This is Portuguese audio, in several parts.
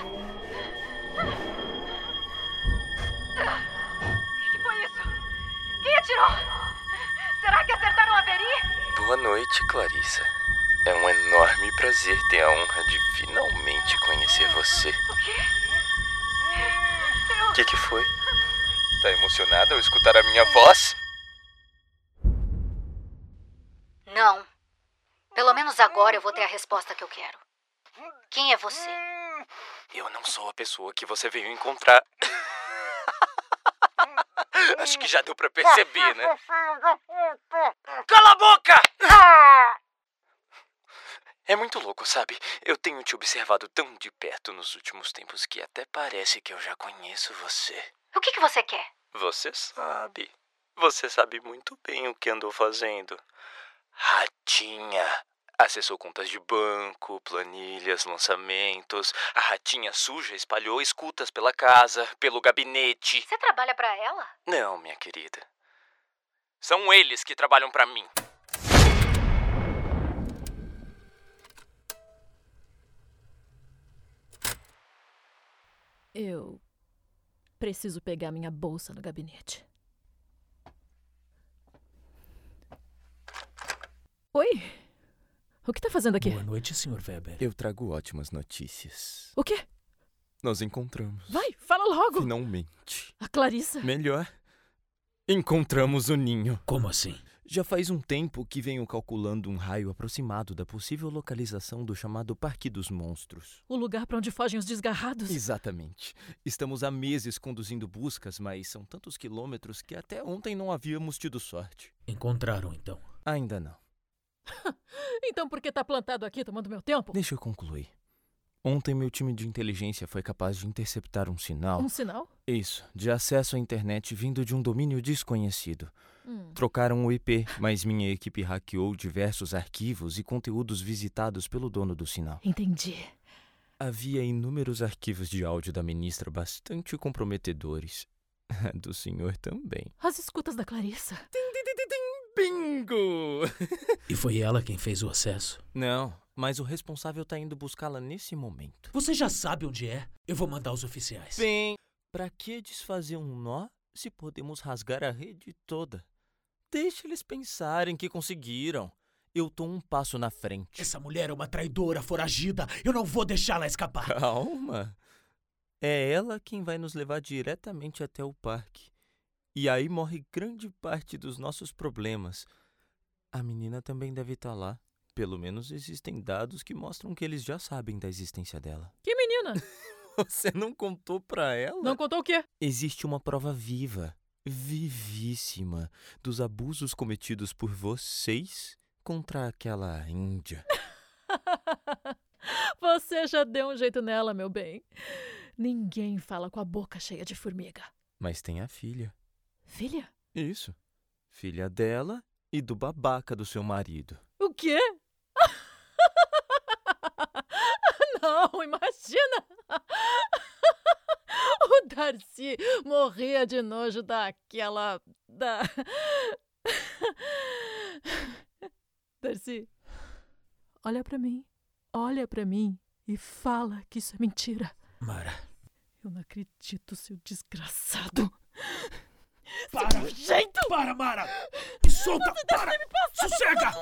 O que foi isso? Quem atirou? Será que acertaram a Veri? Boa noite, Clarissa. É um enorme prazer ter a honra de finalmente conhecer você. O quê? O que, que foi? Tá emocionada ao escutar a minha voz? Não. Pelo menos agora eu vou ter a resposta que eu quero. Quem é você? Eu não sou a pessoa que você veio encontrar. Acho que já deu pra perceber, né? Cala a boca! É muito louco, sabe? Eu tenho te observado tão de perto nos últimos tempos que até parece que eu já conheço você. O que, que você quer? Você sabe. Você sabe muito bem o que andou fazendo. Ratinha. Acessou contas de banco, planilhas, lançamentos. A ratinha suja espalhou escutas pela casa, pelo gabinete. Você trabalha pra ela? Não, minha querida. São eles que trabalham pra mim. Eu preciso pegar minha bolsa no gabinete. Oi? O que tá fazendo aqui? Boa noite, Sr. Weber. Eu trago ótimas notícias. O quê? Nós encontramos. Vai, fala logo. Finalmente. A Clarissa. Melhor. Encontramos o ninho. Como assim? Já faz um tempo que venho calculando um raio aproximado da possível localização do chamado Parque dos Monstros. O lugar pra onde fogem os desgarrados. Exatamente. Estamos há meses conduzindo buscas, mas são tantos quilômetros que até ontem não havíamos tido sorte. Encontraram, então. Ainda não. Então por que tá plantado aqui tomando meu tempo? Deixa eu concluir. Ontem meu time de inteligência foi capaz de interceptar um sinal. Um sinal? Isso, de acesso à internet vindo de um domínio desconhecido. Hum. Trocaram o IP, mas minha equipe hackeou diversos arquivos e conteúdos visitados pelo dono do sinal. Entendi. Havia inúmeros arquivos de áudio da ministra bastante comprometedores. Do senhor também. As escutas da Clarissa. Bingo! E foi ela quem fez o acesso? Não, mas o responsável tá indo buscá-la nesse momento. Você já sabe onde é? Eu vou mandar os oficiais. Bem, pra que desfazer um nó se podemos rasgar a rede toda? Deixa eles pensarem que conseguiram. Eu tô um passo na frente. Essa mulher é uma traidora foragida. Eu não vou deixá-la escapar. Calma. É ela quem vai nos levar diretamente até o parque. E aí morre grande parte dos nossos problemas. A menina também deve estar lá. Pelo menos existem dados que mostram que eles já sabem da existência dela. Que menina? Você não contou pra ela? Não contou o quê? Existe uma prova viva, vivíssima, dos abusos cometidos por vocês contra aquela índia. Você já deu um jeito nela, meu bem. Ninguém fala com a boca cheia de formiga. Mas tem a filha. Filha? Isso. Filha dela e do babaca do seu marido. O quê? Não, imagina! O Darcy morria de nojo daquela. da. Darcy, olha pra mim. Olha pra mim e fala que isso é mentira. Mara, Eu não acredito, seu desgraçado. Para! Jeito! Para, Mara! Me solta! Para! Sossega!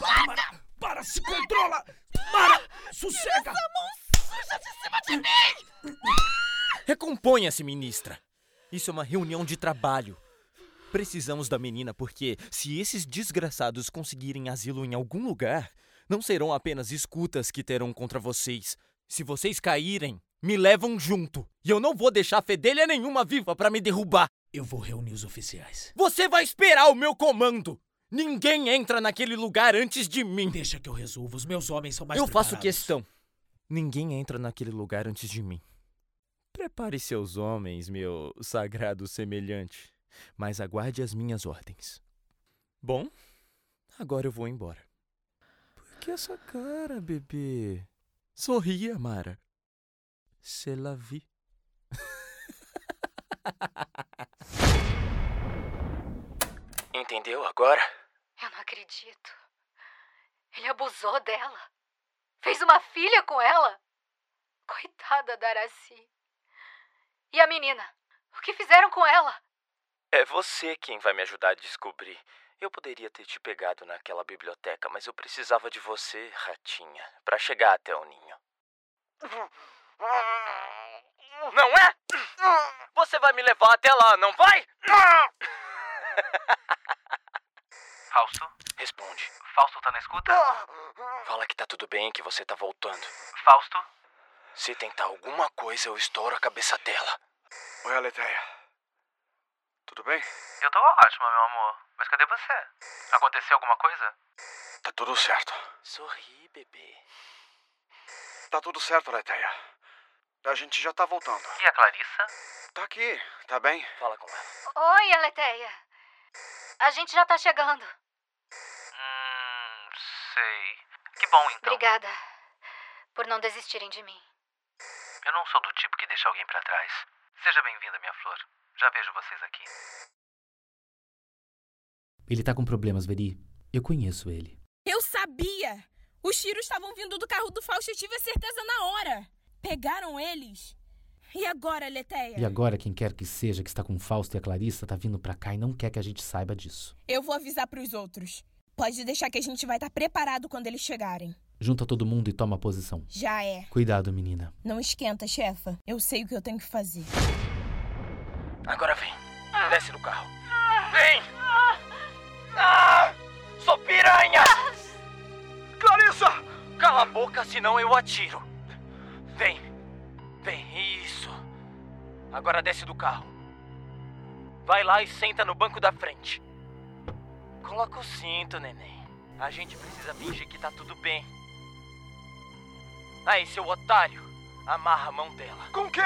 Para, Mara! Para! Se controla! Mara! Sossega! Recomponha-se, ministra. Isso é uma reunião de trabalho. Precisamos da menina porque, se esses desgraçados conseguirem asilo em algum lugar, não serão apenas escutas que terão contra vocês. Se vocês caírem, me levam junto. E eu não vou deixar fedelha nenhuma viva para me derrubar. Eu vou reunir os oficiais. Você vai esperar o meu comando. Ninguém entra naquele lugar antes de mim. Deixa que eu resolvo. Os meus homens são mais Eu faço preparados. questão. Ninguém entra naquele lugar antes de mim. Prepare seus homens, meu sagrado semelhante, mas aguarde as minhas ordens. Bom, agora eu vou embora. Por que essa cara, bebê? Sorria, Mara. C'est la vie. Entendeu agora? Eu não acredito. Ele abusou dela. Fez uma filha com ela? Coitada da Araci. E a menina? O que fizeram com ela? É você quem vai me ajudar a descobrir. Eu poderia ter te pegado naquela biblioteca, mas eu precisava de você, ratinha, para chegar até o ninho. Não é? Você vai me levar até lá, não vai? Fausto? Responde. Fausto tá na escuta? Fala que tá tudo bem, que você tá voltando. Fausto? Se tentar alguma coisa, eu estouro a cabeça dela. Oi, Aletheia. Tudo bem? Eu tô ótima, meu amor. Mas cadê você? Aconteceu alguma coisa? Tá tudo certo. Sorri, bebê. Tá tudo certo, Aletheia. A gente já tá voltando. E a Clarissa? Tá aqui, tá bem? Fala com ela. Oi, Aleteia. A gente já tá chegando. Hum. sei. Que bom então. Obrigada por não desistirem de mim. Eu não sou do tipo que deixa alguém pra trás. Seja bem-vinda, minha flor. Já vejo vocês aqui. Ele tá com problemas, Veri. Eu conheço ele. Eu sabia! Os tiros estavam vindo do carro do Fausto e tive a certeza na hora. Pegaram eles. E agora, Leteia? E agora, quem quer que seja que está com o Fausto e a Clarissa tá vindo pra cá e não quer que a gente saiba disso. Eu vou avisar pros outros. Pode deixar que a gente vai estar preparado quando eles chegarem. Junta todo mundo e toma posição. Já é. Cuidado, menina. Não esquenta, chefa. Eu sei o que eu tenho que fazer. Agora vem. Desce do carro. Vem! Ah! Sou piranha! Clarissa! Cala a boca, senão eu atiro. Vem. Vem, isso. Agora desce do carro. Vai lá e senta no banco da frente. Coloca o cinto, neném. A gente precisa fingir que tá tudo bem. Aí, seu otário, amarra a mão dela. Com o quê?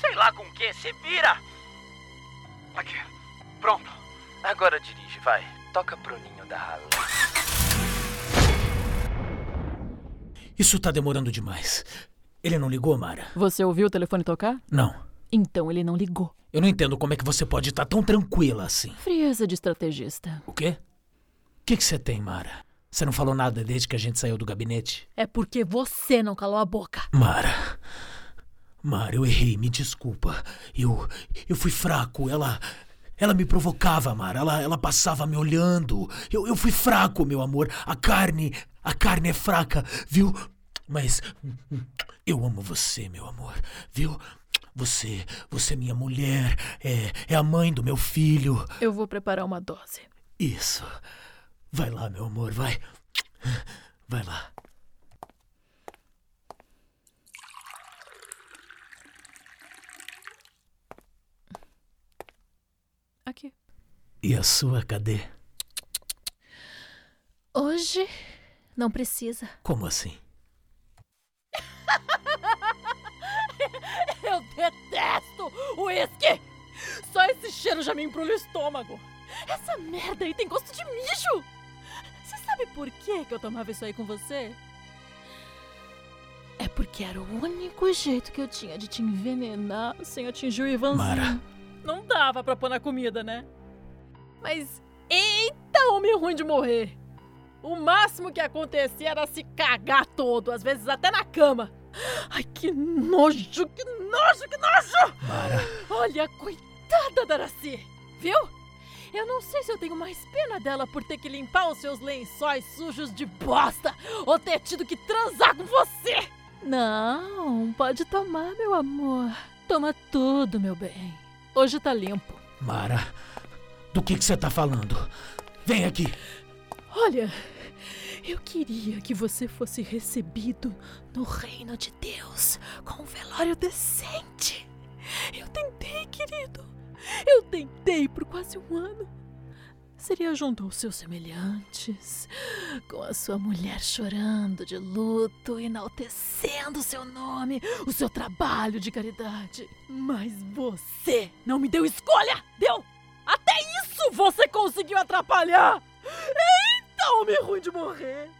Sei lá com o que, se vira! Aqui. Pronto. Agora dirige, vai. Toca pro ninho da rala. Isso tá demorando demais. Ele não ligou, Mara? Você ouviu o telefone tocar? Não. Então ele não ligou. Eu não entendo como é que você pode estar tão tranquila assim. Frieza de estrategista. O quê? O que você tem, Mara? Você não falou nada desde que a gente saiu do gabinete? É porque você não calou a boca. Mara. Mara, eu errei, me desculpa. Eu. Eu fui fraco. Ela. Ela me provocava, Mara. Ela, ela passava me olhando. Eu, eu fui fraco, meu amor. A carne. A carne é fraca, viu? Mas. Eu amo você, meu amor. Viu? Você. Você é minha mulher. É, é a mãe do meu filho. Eu vou preparar uma dose. Isso. Vai lá, meu amor, vai. Vai lá. Aqui. E a sua, cadê? Hoje não precisa. Como assim? Detesto uísque! Só esse cheiro já me embrulha o estômago. Essa merda aí tem gosto de mijo! Você sabe por que que eu tomava isso aí com você? É porque era o único jeito que eu tinha de te envenenar sem atingir o Ivanzinho. Mara. Não dava pra pôr na comida, né? Mas eita homem ruim de morrer! O máximo que acontecia era se cagar todo, às vezes até na cama. Ai, que nojo, que nojo, que nojo! Mara. Olha, coitada da Araci, viu? Eu não sei se eu tenho mais pena dela por ter que limpar os seus lençóis sujos de bosta ou ter tido que transar com você. Não, pode tomar, meu amor. Toma tudo, meu bem. Hoje tá limpo. Mara, do que que você tá falando? Vem aqui. Olha, eu queria que você fosse recebido no reino de Deus com um velório decente. Eu tentei, querido. Eu tentei por quase um ano. Seria junto aos seus semelhantes, com a sua mulher chorando de luto, enaltecendo seu nome, o seu trabalho de caridade. Mas você não me deu escolha, deu? Até isso você conseguiu atrapalhar! Homem ruim de morrer!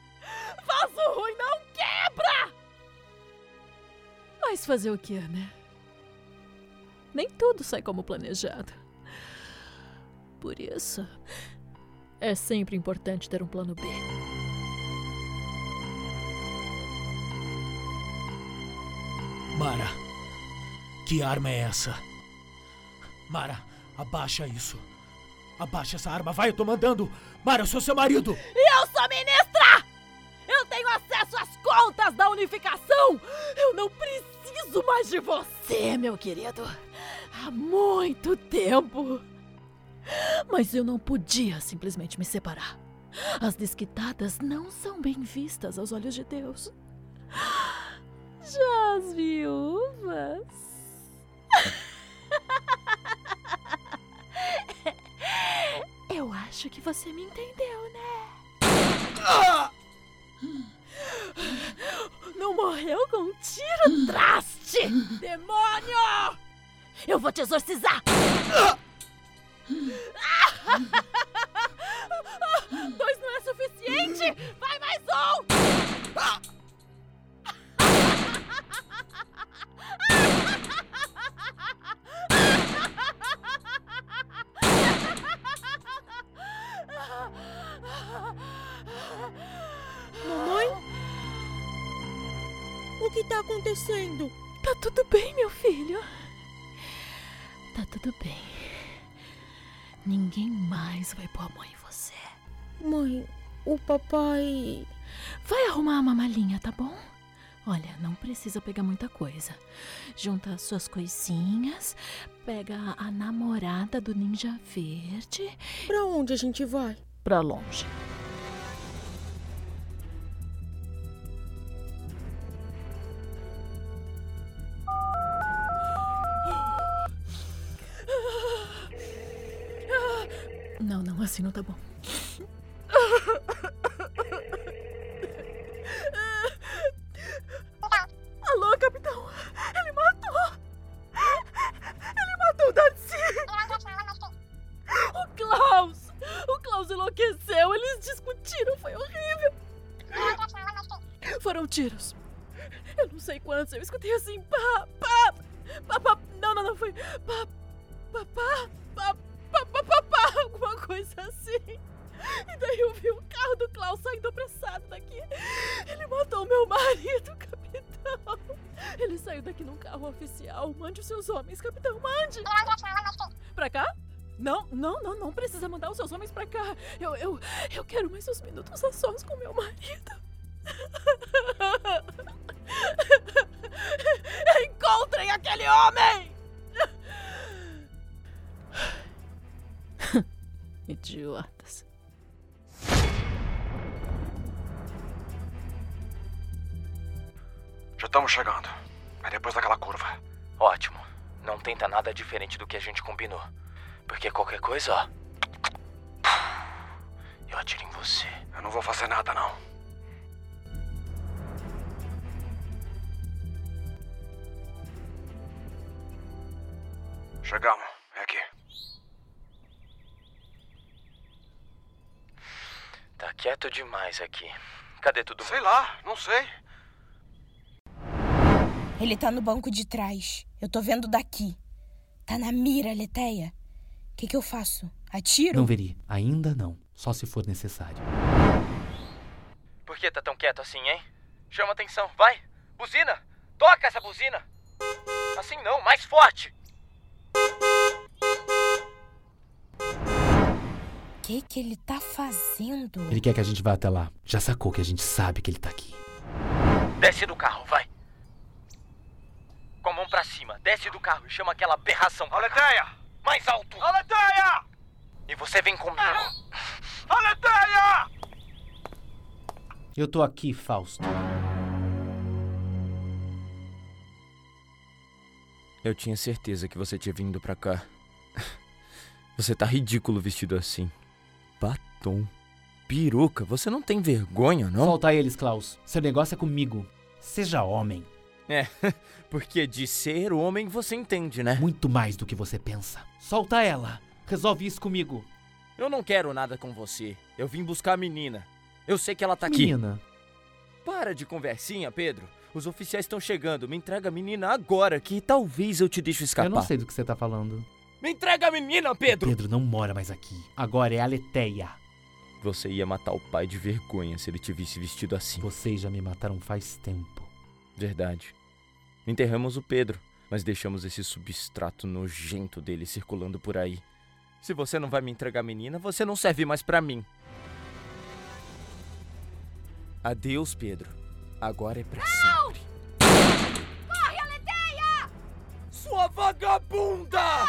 Vaso ruim não quebra! Mas fazer o que, né? Nem tudo sai como planejado. Por isso, é sempre importante ter um plano B. Mara, que arma é essa? Mara, abaixa isso. Abaixa essa arma, vai, eu tô mandando. Mara, eu sou seu marido. E eu sou ministra! Eu tenho acesso às contas da unificação! Eu não preciso mais de você, meu querido. Há muito tempo. Mas eu não podia simplesmente me separar. As desquitadas não são bem vistas aos olhos de Deus. Já as viúvas. Eu acho que você me entendeu, né? Não morreu com um tiro, traste! Demônio! Eu vou te exorcizar! Dois não é suficiente! Vai mais um! Que tá acontecendo? Tá tudo bem, meu filho. Tá tudo bem. Ninguém mais vai pôr a mão em você. Mãe, o papai. Vai arrumar uma malinha, tá bom? Olha, não precisa pegar muita coisa. Junta as suas coisinhas, pega a namorada do Ninja Verde. Pra onde a gente vai? Pra longe. assim não tá bom. Alô, capitão! Ele matou! Ele matou o Darcy! O Klaus! O Klaus enlouqueceu, eles discutiram, foi horrível! Foram tiros. Eu não sei quantos, eu escutei assim, pá, pá, pá, pá. Não, não, não, foi pá, pá, pá, pá alguma coisa assim. E daí eu vi o carro do Klaus saindo apressado daqui. Ele matou meu marido, capitão. Ele saiu daqui num carro oficial. Mande os seus homens, capitão, mande. Pra cá? Não, não, não, não precisa mandar os seus homens pra cá. Eu, eu, eu quero mais uns minutos a sós com meu marido. Encontrem aquele homem! Idiotas. Já estamos chegando. É depois daquela curva. Ótimo. Não tenta nada diferente do que a gente combinou. Porque qualquer coisa, ó. Eu atiro em você. Eu não vou fazer nada, não. Chegamos. É aqui. Tá quieto demais aqui. Cadê tudo? Sei lá, não sei. Ele tá no banco de trás. Eu tô vendo daqui. Tá na mira, Leteia. O que, que eu faço? Atiro? Não, Veri, ainda não. Só se for necessário. Por que tá tão quieto assim, hein? Chama atenção, vai! Buzina! Toca essa buzina! Assim não, mais forte! Que, que ele tá fazendo? Ele quer que a gente vá até lá. Já sacou que a gente sabe que ele tá aqui. Desce do carro, vai! Com a mão pra cima, desce do carro e chama aquela aberração. Aleteia! Mais alto! Aleteia! E você vem comigo. Aleteia! Eu tô aqui, Fausto. Eu tinha certeza que você tinha vindo pra cá. Você tá ridículo vestido assim. Batom. Peruca, você não tem vergonha, não? Solta eles, Klaus. Seu negócio é comigo. Seja homem. É, porque de ser homem você entende, né? Muito mais do que você pensa. Solta ela. Resolve isso comigo. Eu não quero nada com você. Eu vim buscar a menina. Eu sei que ela tá aqui. Menina. Para de conversinha, Pedro. Os oficiais estão chegando. Me entrega a menina agora, que talvez eu te deixe escapar. Eu não sei do que você tá falando. Me entrega a menina, Pedro! Pedro não mora mais aqui. Agora é a Leteia. Você ia matar o pai de vergonha se ele te visse vestido assim. Vocês já me mataram faz tempo. Verdade. Enterramos o Pedro, mas deixamos esse substrato nojento dele circulando por aí. Se você não vai me entregar a menina, você não serve mais pra mim. Adeus, Pedro. Agora é pra sempre. Corre, Aleteia! Sua vagabunda!